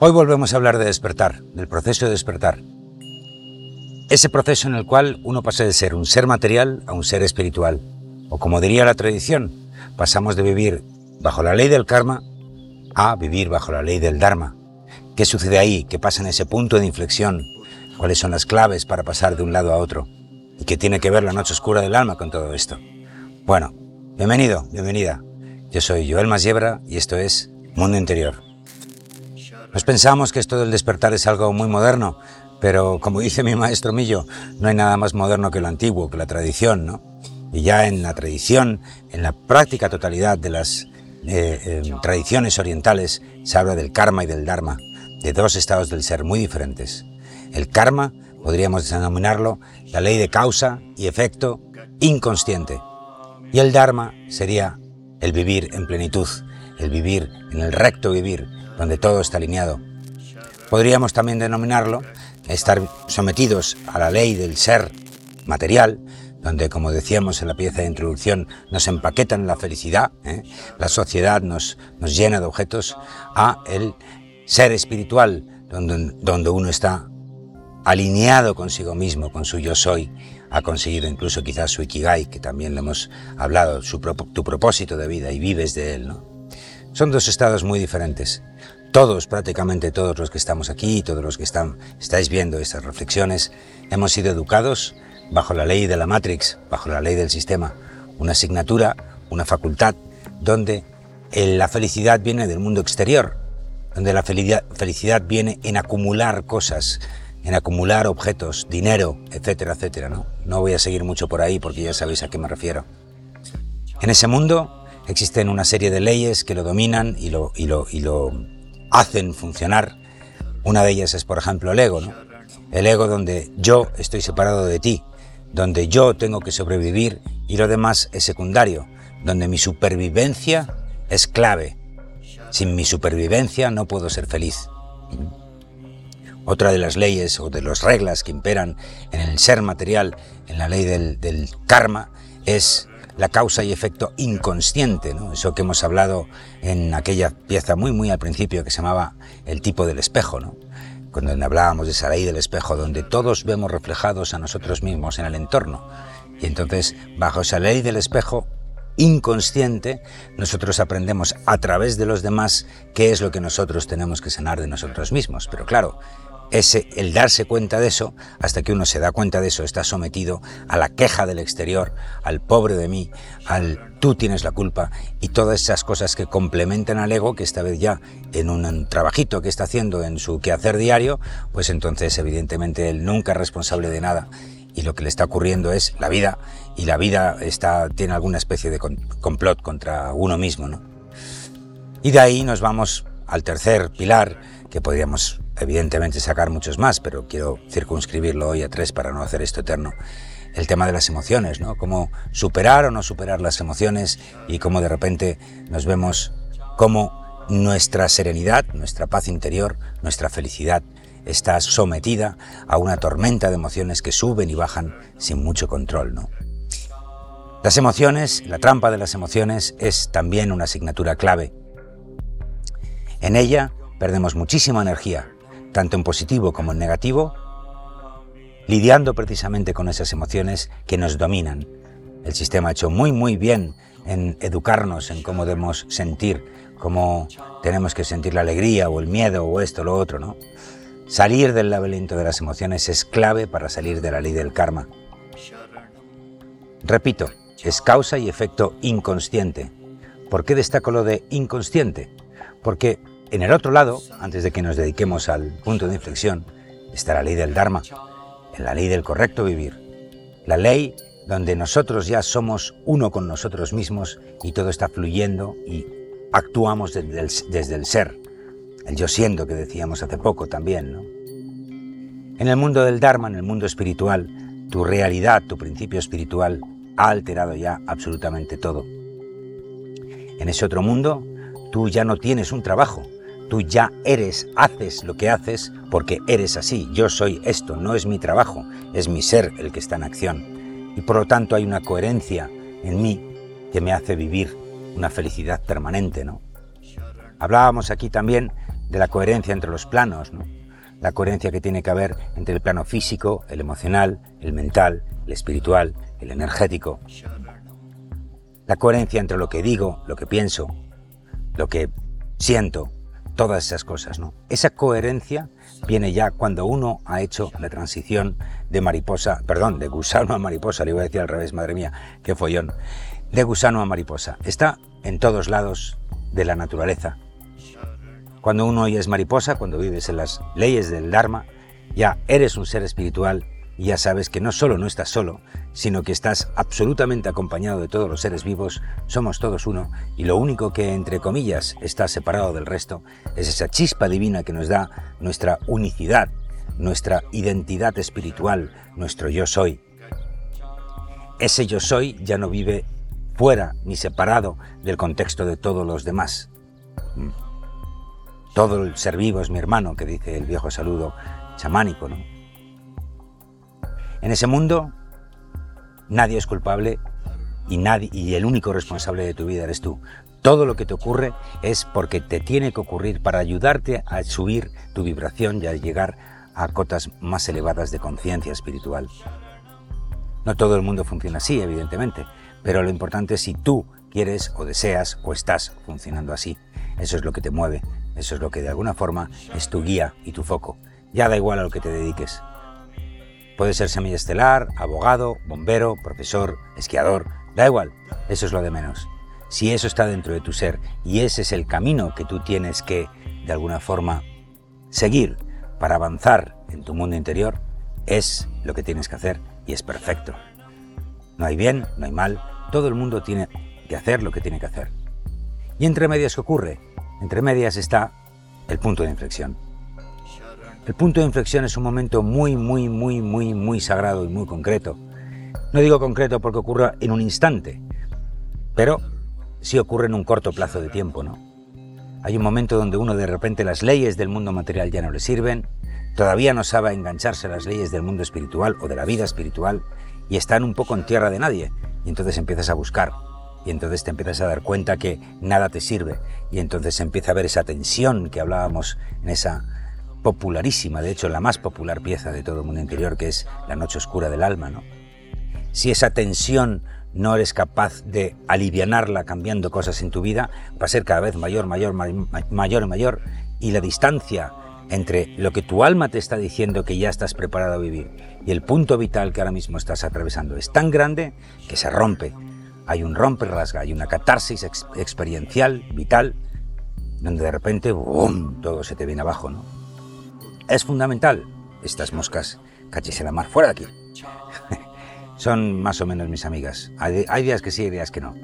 Hoy volvemos a hablar de despertar, del proceso de despertar. Ese proceso en el cual uno pasa de ser un ser material a un ser espiritual. O como diría la tradición, pasamos de vivir bajo la ley del karma a vivir bajo la ley del dharma. ¿Qué sucede ahí? ¿Qué pasa en ese punto de inflexión? ¿Cuáles son las claves para pasar de un lado a otro? ¿Y qué tiene que ver la noche oscura del alma con todo esto? Bueno, bienvenido, bienvenida. Yo soy Joel Masiebra y esto es Mundo Interior. Nos pensamos que esto del despertar es algo muy moderno, pero como dice mi maestro Millo, no hay nada más moderno que lo antiguo, que la tradición, ¿no? Y ya en la tradición, en la práctica totalidad de las eh, eh, tradiciones orientales, se habla del karma y del dharma, de dos estados del ser muy diferentes. El karma, podríamos denominarlo, la ley de causa y efecto inconsciente. Y el dharma sería el vivir en plenitud, el vivir en el recto vivir, donde todo está alineado. Podríamos también denominarlo estar sometidos a la ley del ser material, donde, como decíamos en la pieza de introducción, nos empaquetan la felicidad, ¿eh? la sociedad nos, nos llena de objetos, a el ser espiritual, donde, donde uno está alineado consigo mismo, con su yo soy, ha conseguido incluso quizás su ikigai, que también le hemos hablado, su, tu propósito de vida y vives de él. ¿no? Son dos estados muy diferentes. Todos, prácticamente todos los que estamos aquí, todos los que están, estáis viendo estas reflexiones, hemos sido educados bajo la ley de la Matrix, bajo la ley del sistema, una asignatura, una facultad, donde la felicidad viene del mundo exterior, donde la felicidad viene en acumular cosas, en acumular objetos, dinero, etcétera, etcétera. ¿no? no voy a seguir mucho por ahí porque ya sabéis a qué me refiero. En ese mundo Existen una serie de leyes que lo dominan y lo, y lo, y lo hacen funcionar. Una de ellas es, por ejemplo, el ego, ¿no? El ego donde yo estoy separado de ti, donde yo tengo que sobrevivir y lo demás es secundario, donde mi supervivencia es clave. Sin mi supervivencia no puedo ser feliz. Otra de las leyes o de las reglas que imperan en el ser material, en la ley del, del karma, es la causa y efecto inconsciente, ¿no? eso que hemos hablado en aquella pieza muy muy al principio que se llamaba El tipo del espejo, ¿no? cuando hablábamos de esa ley del espejo donde todos vemos reflejados a nosotros mismos en el entorno. Y entonces, bajo esa ley del espejo inconsciente, nosotros aprendemos a través de los demás qué es lo que nosotros tenemos que sanar de nosotros mismos. Pero claro, ese, el darse cuenta de eso, hasta que uno se da cuenta de eso, está sometido a la queja del exterior, al pobre de mí, al tú tienes la culpa y todas esas cosas que complementan al ego, que esta vez ya en un trabajito que está haciendo en su quehacer diario, pues entonces evidentemente él nunca es responsable de nada y lo que le está ocurriendo es la vida y la vida está, tiene alguna especie de complot contra uno mismo. ¿no? Y de ahí nos vamos al tercer pilar que podríamos evidentemente sacar muchos más, pero quiero circunscribirlo hoy a tres para no hacer esto eterno. El tema de las emociones, ¿no? Cómo superar o no superar las emociones y cómo de repente nos vemos cómo nuestra serenidad, nuestra paz interior, nuestra felicidad está sometida a una tormenta de emociones que suben y bajan sin mucho control, ¿no? Las emociones, la trampa de las emociones es también una asignatura clave. En ella perdemos muchísima energía, tanto en positivo como en negativo, lidiando precisamente con esas emociones que nos dominan. El sistema ha hecho muy, muy bien en educarnos en cómo debemos sentir, cómo tenemos que sentir la alegría o el miedo o esto o lo otro, ¿no? Salir del laberinto de las emociones es clave para salir de la ley del karma. Repito, es causa y efecto inconsciente. ¿Por qué destaco lo de inconsciente? Porque en el otro lado, antes de que nos dediquemos al punto de inflexión, está la ley del Dharma, en la ley del correcto vivir. La ley donde nosotros ya somos uno con nosotros mismos y todo está fluyendo y actuamos desde el, ser, el yo siendo que decíamos hace poco también. ¿no? En el mundo del Dharma, en el mundo espiritual, tu realidad, tu principio espiritual ha alterado ya absolutamente todo. En ese otro mundo, tú ya no tienes un trabajo, Tú ya eres, haces lo que haces porque eres así. Yo soy esto, no es mi trabajo, es mi ser el que está en acción. Y por lo tanto hay una coherencia en mí que me hace vivir una felicidad permanente, ¿no? Hablábamos aquí también de la coherencia entre los planos, la coherencia que tiene que haber entre el plano físico, el emocional, el mental, el espiritual, el energético. La coherencia entre lo que digo, lo que pienso, lo que siento, todas esas cosas, ¿no? Esa coherencia viene ya cuando uno ha hecho la transición de mariposa, perdón, de gusano a mariposa, le iba a decir al revés, madre mía, qué follón, de gusano a mariposa. Está en todos lados de la naturaleza. Cuando uno ya es mariposa, cuando vives en las leyes del Dharma, ya eres un ser espiritual ya sabes que no solo no estás solo, sino que estás absolutamente acompañado de todos los seres vivos, somos todos uno, y lo único que, entre comillas, está separado del resto es esa chispa divina que nos da nuestra unicidad, nuestra identidad espiritual, nuestro yo soy. Ese yo soy ya no vive fuera ni separado del contexto de todos los demás. Mm. Todo el ser vivo es mi hermano, que dice el viejo saludo chamánico, ¿no? En ese mundo nadie es culpable y, nadie, y el único responsable de tu vida eres tú. Todo lo que te ocurre es porque te tiene que ocurrir para ayudarte a subir tu vibración y a llegar a cotas más elevadas de conciencia espiritual. No todo el mundo funciona así, evidentemente, pero lo importante es si tú quieres o deseas o estás funcionando así. Eso es lo que te mueve, eso es lo que de alguna forma es tu guía y tu foco. Ya da igual a lo que te dediques. Puede ser estelar, abogado, bombero, profesor, esquiador, da igual, eso es lo de menos. Si eso está dentro de tu ser y ese es el camino que tú tienes que, de alguna forma, seguir para avanzar en tu mundo interior, es lo que tienes que hacer y es perfecto. No hay bien, no hay mal, todo el mundo tiene que hacer lo que tiene que hacer. ¿Y entre medias qué ocurre? Entre medias está el punto de inflexión. El punto de inflexión es un momento muy, muy, muy, muy, muy sagrado y muy concreto. No digo concreto porque ocurra en un instante, pero sí ocurre en un corto plazo de tiempo, ¿no? Hay un momento donde uno de repente las leyes del mundo material ya no le sirven, todavía no sabe engancharse a las leyes del mundo espiritual o de la vida espiritual y están un poco en tierra de nadie. Y entonces empiezas a buscar y entonces te empiezas a dar cuenta que nada te sirve y entonces empieza a ver esa tensión que hablábamos en esa popularísima, de hecho la más popular pieza de todo el mundo interior, que es La Noche Oscura del Alma, ¿no? Si esa tensión no eres capaz de alivianarla cambiando cosas en tu vida, va a ser cada vez mayor, mayor, mayor mayor, y la distancia entre lo que tu alma te está diciendo que ya estás preparado a vivir y el punto vital que ahora mismo estás atravesando es tan grande que se rompe. Hay un rompe rasga, hay una catarsis experiencial, vital, donde de repente ¡bum! todo se te viene abajo, ¿no? Es fundamental. Estas moscas, cachis la mar, fuera de aquí. Son más o menos mis amigas. Hay, días que sí, hay días que no.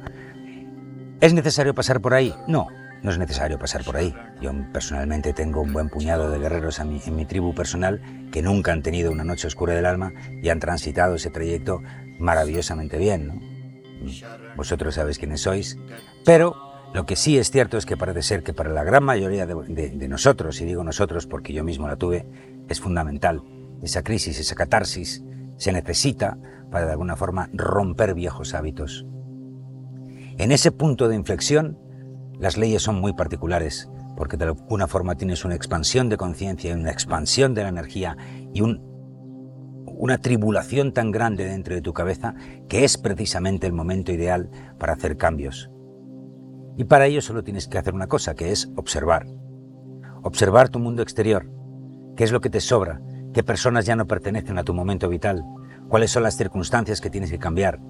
¿Es necesario pasar por ahí? No, no es necesario pasar por ahí. Yo personalmente tengo un buen puñado de guerreros en mi, en mi tribu personal que nunca han tenido una noche oscura del alma y han transitado ese trayecto maravillosamente bien. ¿no? Vosotros sabéis quiénes sois, pero lo que sí es cierto es que parece ser que para la gran mayoría de, nosotros, y digo nosotros porque yo mismo la tuve, es fundamental. Esa crisis, esa catarsis, se necesita para de alguna forma romper viejos hábitos. En ese punto de inflexión, las leyes son muy particulares, porque de alguna forma tienes una expansión de conciencia, una expansión de la energía y una tribulación tan grande dentro de tu cabeza que es precisamente el momento ideal para hacer cambios. Y para ello solo tienes que hacer una cosa, que es observar. Observar tu mundo exterior. ¿Qué es lo que te sobra? ¿Qué personas ya no pertenecen a tu momento vital? ¿Cuáles son las circunstancias que tienes que cambiar?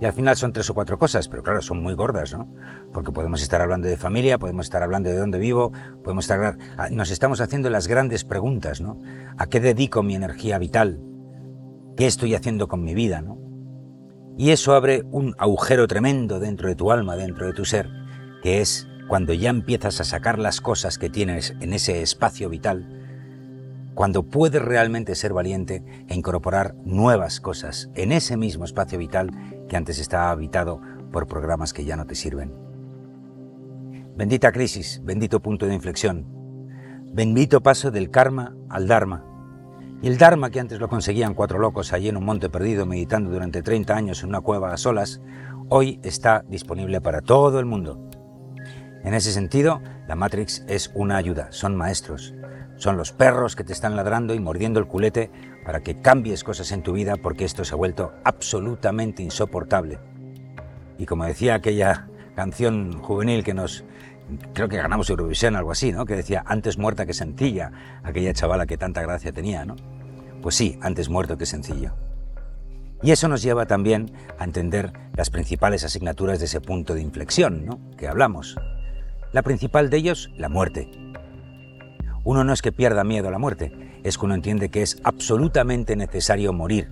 Y al final son tres o cuatro cosas, pero claro, son muy gordas, ¿no? Porque podemos estar hablando de familia, podemos estar hablando de dónde vivo, podemos estar... Ah, nos estamos haciendo las grandes preguntas, ¿no? ¿A qué dedico mi energía vital? ¿Qué estoy haciendo con mi vida, ¿no? Y eso abre un agujero tremendo dentro de tu alma, dentro de tu ser, que es cuando ya empiezas a sacar las cosas que tienes en ese espacio vital, cuando puedes realmente ser valiente e incorporar nuevas cosas en ese mismo espacio vital que antes estaba habitado por programas que ya no te sirven. Bendita crisis, bendito punto de inflexión, bendito paso del karma al dharma. Y el dharma que antes lo conseguían cuatro locos allí en un monte perdido meditando durante 30 años en una cueva a solas, hoy está disponible para todo el mundo En ese sentido, la Matrix es una ayuda, son maestros, son los perros que te están ladrando y mordiendo el culete para que cambies cosas en tu vida porque esto se ha vuelto absolutamente insoportable. Y como decía aquella canción juvenil que nos, creo que ganamos Eurovisión, algo así, ¿no? Que decía, antes muerta que sencilla, aquella chavala que tanta gracia tenía, ¿no? Pues sí, antes muerto que sencillo. Y eso nos lleva también a entender las principales asignaturas de ese punto de inflexión, ¿no? Que hablamos. La principal de ellos, la muerte. Uno no es que pierda miedo a la muerte, es que uno entiende que es absolutamente necesario morir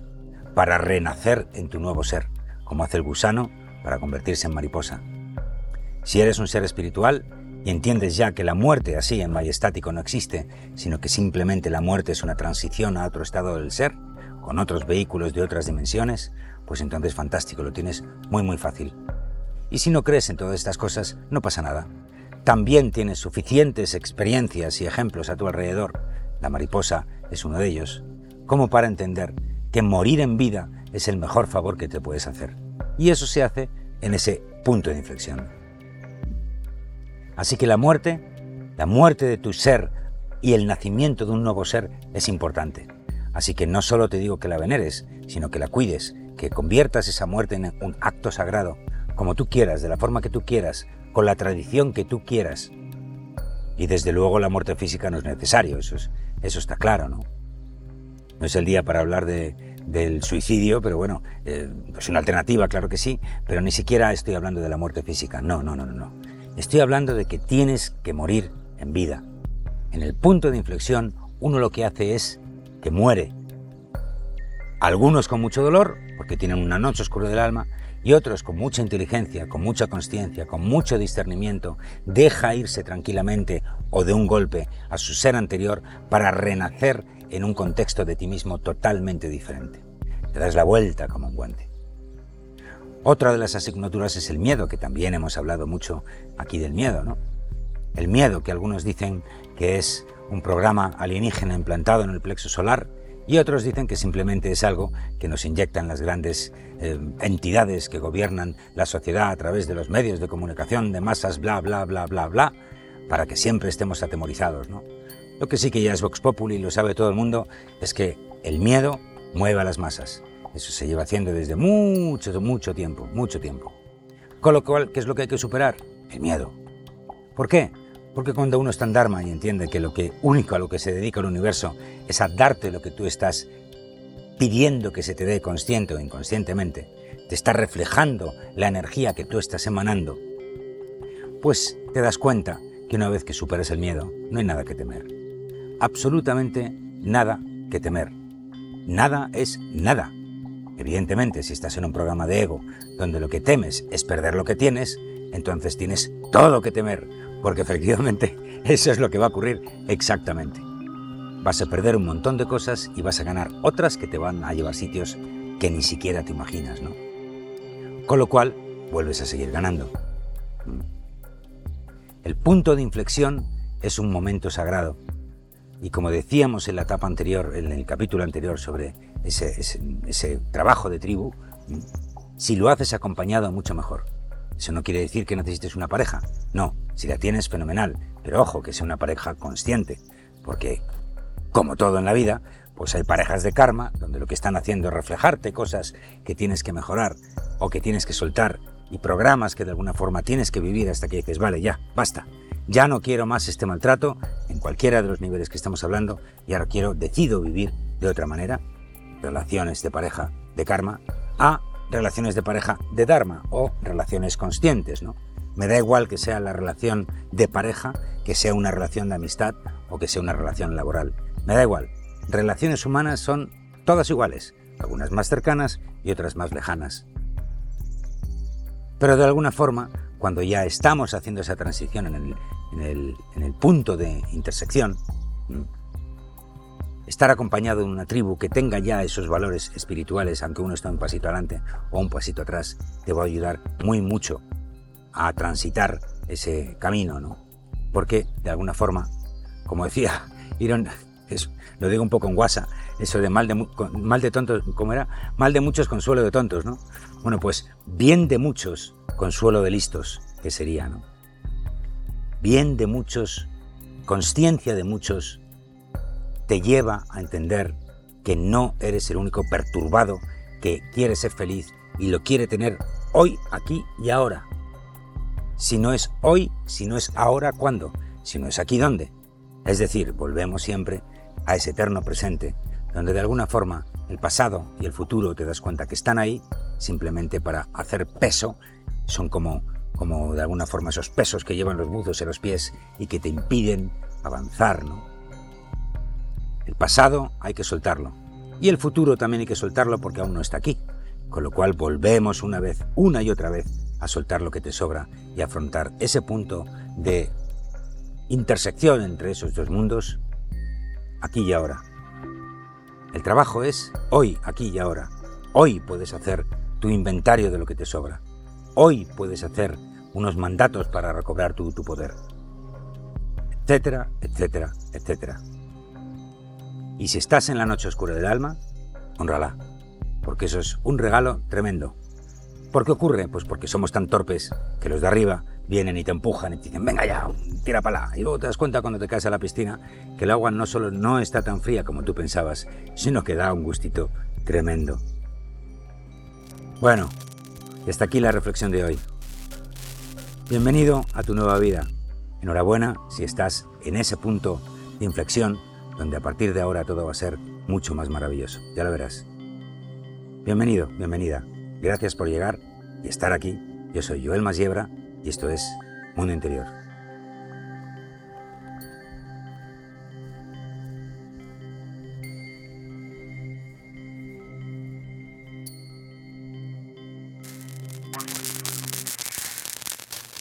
para renacer en tu nuevo ser, como hace el gusano para convertirse en mariposa. Si eres un ser espiritual y entiendes ya que la muerte así en majestático no existe, sino que simplemente la muerte es una transición a otro estado del ser, con otros vehículos de otras dimensiones, pues entonces fantástico, lo tienes muy muy fácil. Y si no crees en todas estas cosas, no pasa nada también tienes suficientes experiencias y ejemplos a tu alrededor, la mariposa es uno de ellos, como para entender que morir en vida es el mejor favor que te puedes hacer. Y eso se hace en ese punto de inflexión. Así que la muerte, la muerte de tu ser y el nacimiento de un nuevo ser es importante. Así que no solo te digo que la veneres, sino que la cuides, que conviertas esa muerte en un acto sagrado, como tú quieras, de la forma que tú quieras, con la tradición que tú quieras. Y desde luego la muerte física no es necesario, eso, es, eso está claro, ¿no? No es el día para hablar de, del suicidio, pero bueno, eh, es una alternativa, claro que sí, pero ni siquiera estoy hablando de la muerte física, no, no, no, no. Estoy hablando de que tienes que morir en vida. En el punto de inflexión, uno lo que hace es que muere. Algunos con mucho dolor, porque tienen una noche oscura del alma, y otros con mucha inteligencia, con mucha conciencia, con mucho discernimiento, deja irse tranquilamente o de un golpe a su ser anterior para renacer en un contexto de ti mismo totalmente diferente. Te das la vuelta como un guante. Otra de las asignaturas es el miedo, que también hemos hablado mucho aquí del miedo, ¿no? El miedo, que algunos dicen que es un programa alienígena implantado en el plexo solar, y otros dicen que simplemente es algo que nos inyectan las grandes eh, entidades que gobiernan la sociedad a través de los medios de comunicación de masas, bla, bla, bla, bla, bla, para que siempre estemos atemorizados. ¿no? Lo que sí que ya es Vox Populi lo sabe todo el mundo es que el miedo mueve a las masas. Eso se lleva haciendo desde mucho, mucho tiempo, mucho tiempo. Con lo cual, ¿qué es lo que hay que superar? El miedo. ¿Por qué? Porque cuando uno está en Dharma y entiende que lo que único a lo que se dedica el universo es a darte lo que tú estás pidiendo que se te dé consciente o inconscientemente, te está reflejando la energía que tú estás emanando, pues te das cuenta que una vez que superes el miedo, no hay nada que temer. Absolutamente nada que temer. Nada es nada. Evidentemente, si estás en un programa de ego donde lo que temes es perder lo que tienes, entonces tienes todo que temer, porque efectivamente eso es lo que va a ocurrir exactamente. Vas a perder un montón de cosas y vas a ganar otras que te van a llevar sitios que ni siquiera te imaginas, ¿no? Con lo cual, vuelves a seguir ganando. El punto de inflexión es un momento sagrado. Y como decíamos en la etapa anterior, en el capítulo anterior sobre ese, ese trabajo de tribu, si lo haces acompañado, mucho mejor. Eso no quiere decir que necesites una pareja. No, si la tienes, fenomenal. Pero ojo, que sea una pareja consciente. Porque, como todo en la vida, pues hay parejas de karma donde lo que están haciendo es reflejarte cosas que tienes que mejorar o que tienes que soltar y programas que de alguna forma tienes que vivir hasta que dices, vale, ya, basta. Ya no quiero más este maltrato en cualquiera de los niveles que estamos hablando y ahora quiero, decido vivir de otra manera. Relaciones de pareja de karma a relaciones de pareja de Dharma o relaciones conscientes, ¿no? Me da igual que sea la relación de pareja, que sea una relación de amistad o que sea una relación laboral. Me da igual. Relaciones humanas son todas iguales, algunas más cercanas y otras más lejanas. Pero de alguna forma, cuando ya estamos haciendo esa transición en el, en el, en el punto de intersección, estar acompañado de una tribu que tenga ya esos valores espirituales, aunque uno esté un pasito adelante o un pasito atrás, te va a ayudar muy mucho a transitar ese camino, ¿no? Porque, de alguna forma, como decía Iron, lo digo un poco en guasa, eso de mal de, mal de tontos, ¿cómo era? Mal de muchos, consuelo de tontos, ¿no? Bueno, pues bien de muchos, consuelo de listos, que sería, ¿no? bien de muchos, conciencia de muchos, te lleva a entender que no eres el único perturbado que quiere ser feliz y lo quiere tener hoy, aquí y ahora. Si no es hoy, si no es ahora, ¿cuándo? Si no es aquí, ¿dónde? Es decir, volvemos siempre a ese eterno presente, donde de alguna forma el pasado y el futuro te das cuenta que están ahí simplemente para hacer peso, son como, como de alguna forma esos pesos que llevan los buzos en los pies y que te impiden avanzar, ¿no? El pasado hay que soltarlo y el futuro también hay que soltarlo porque aún no está aquí, con lo cual volvemos una vez, una y otra vez a soltar lo que te sobra y afrontar ese punto de intersección entre esos dos mundos aquí y ahora. El trabajo es hoy, aquí y ahora. Hoy puedes hacer tu inventario de lo que te sobra. Hoy puedes hacer unos mandatos para recobrar tu, tu poder. Etcétera, etcétera, etcétera. Y si estás en la noche oscura del alma, honrala, porque eso es un regalo tremendo. ¿Por qué ocurre? Pues porque somos tan torpes que los de arriba vienen y te empujan y te dicen, venga ya, tira para allá. Y luego te das cuenta cuando te caes a la piscina que el agua no solo no está tan fría como tú pensabas, sino que da un gustito tremendo. Bueno, hasta aquí la reflexión de hoy. Bienvenido a tu nueva vida. Enhorabuena si estás en ese punto de inflexión donde a partir de ahora todo va a ser mucho más maravilloso. Ya lo verás. Bienvenido, bienvenida. Gracias por llegar y estar aquí. Yo soy Joel Masiebra y esto es Mundo Interior.